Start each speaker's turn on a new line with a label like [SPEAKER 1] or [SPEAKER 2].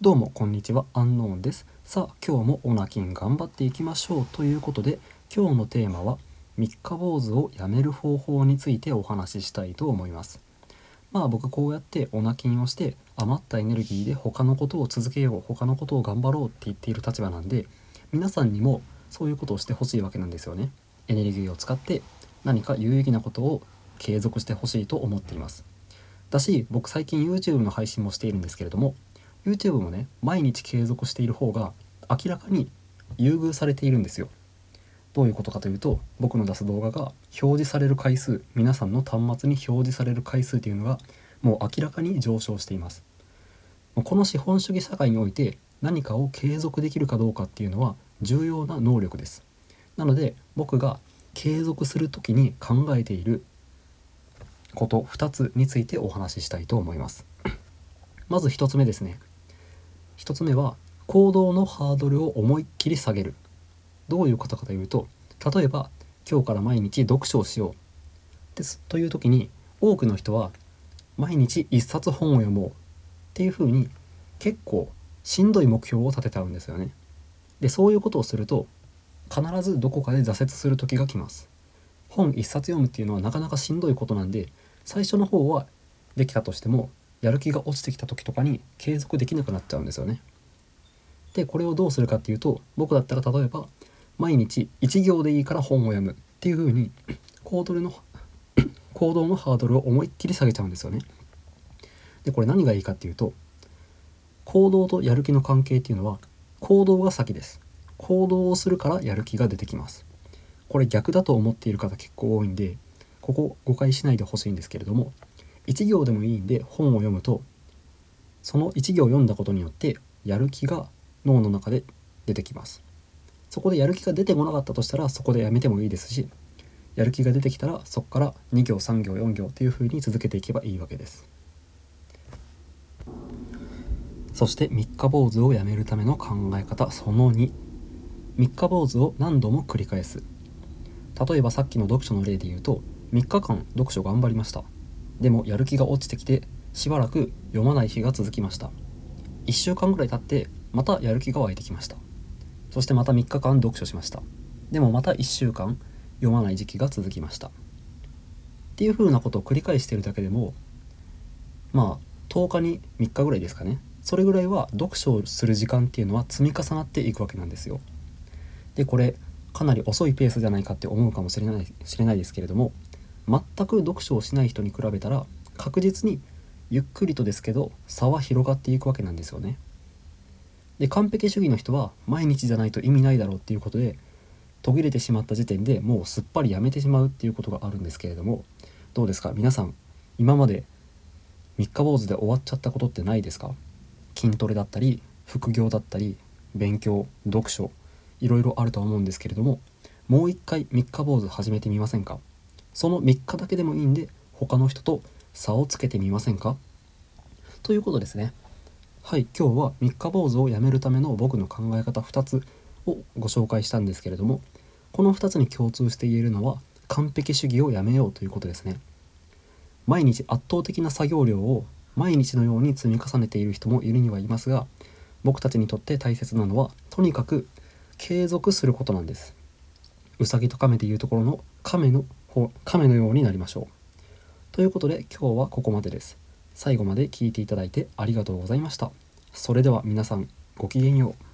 [SPEAKER 1] どうもこんにちはアンノーンです。さあ今日もオナキン頑張っていきましょうということで今日のテーマは三日坊主をやめる方法についてお話ししたいと思います。まあ僕こうやってオナキンをして余ったエネルギーで他のことを続けよう他のことを頑張ろうって言っている立場なんで皆さんにもそういうことをしてほしいわけなんですよね。エネルギーを使って何か有意義なことを継続してほしいと思っています。だし僕最近 YouTube の配信もしているんですけれども YouTube もね毎日継続している方が明らかに優遇されているんですよ。どういうことかというと僕の出す動画が表示される回数皆さんの端末に表示される回数というのがもう明らかに上昇しています。この資本主義社会において何かを継続できるかどうかっていうのは重要な能力です。なので僕が継続する時に考えていること2つについてお話ししたいと思います。まず1つ目ですね。1つ目は行動のハードルを思いっきり下げる。どういうことかというと例えば今日から毎日読書をしよう。です。という時に多くの人は毎日1冊本を読もう。っていうふうに結構しんどい目標を立ててあるんですよね。でそういうことをすると必ずどこかで挫折する時が来ます。本1冊読むっていうのはなかなかしんどいことなんで最初の方はできたとしてもやる気が落ちてきた時とかに継続できなくなっちゃうんですよね。でこれをどうするかっていうと僕だったら例えば毎日1行でいいから本を読むっていう風に行動の 行動のハードルを思いっきり下げちゃうんですよね。でこれ何がいいかっていうと行動とやる気の関係っていうのは行動が先です。行動をするからやる気が出てきます。これ逆だと思っている方結構多いんでここ誤解しないでほしいんですけれども1行でもいいんで本を読むとその1行読んだことによってやる気が脳の中で出てきます。そこでやる気が出てこなかったとしたらそこでやめてもいいですしやる気が出てきたらそこから2行3行4行というふうに続けていけばいいわけです。そして三日坊主をやめるための考え方その2三日坊主を何度も繰り返す。例えばさっきの読書の例で言うと3日間読書頑張りました。でもやる気が落ちてきてしばらく読まない日が続きました。1週間ぐらい経ってまたやる気が湧いてきました。そしてまた3日間読書しました。でもまた1週間読まない時期が続きました。っていう風なことを繰り返してるだけでもまあ10日に3日ぐらいですかね。それぐらいは読書をする時間っていうのは積み重なっていくわけなんですよ。でこれかなり遅いペースじゃないかって思うかもしれないしれないですけれども全く読書をしない人に比べたら確実にゆっくりとですけど差は広がっていくわけなんですよね。で完璧主義の人は毎日じゃないと意味ないだろうっていうことで途切れてしまった時点でもうすっぱりやめてしまうっていうことがあるんですけれどもどうですか？皆さん今まで三日坊主で終わっちゃったことってないですか？筋トレだったり副業だったり勉強読書いろいろあるとは思うんですけれどももう一回三日坊主始めてみませんか？その3日だけでもいいんで他の人と差をつけてみませんか？ということですね。はい今日は三日坊主をやめるための僕の考え方2つをご紹介したんですけれどもこの2つに共通して言えるのは完璧主義をやめようということですね。毎日圧倒的な作業量を毎日のように積み重ねている人もいるにはいますが僕たちにとって大切なのはとにかく継続することなんです。うさぎと亀でいうところの亀の亀のようになりましょう。ということで今日はここまでです。最後まで聞いていただいてありがとうございました。それでは皆さんごきげんよう。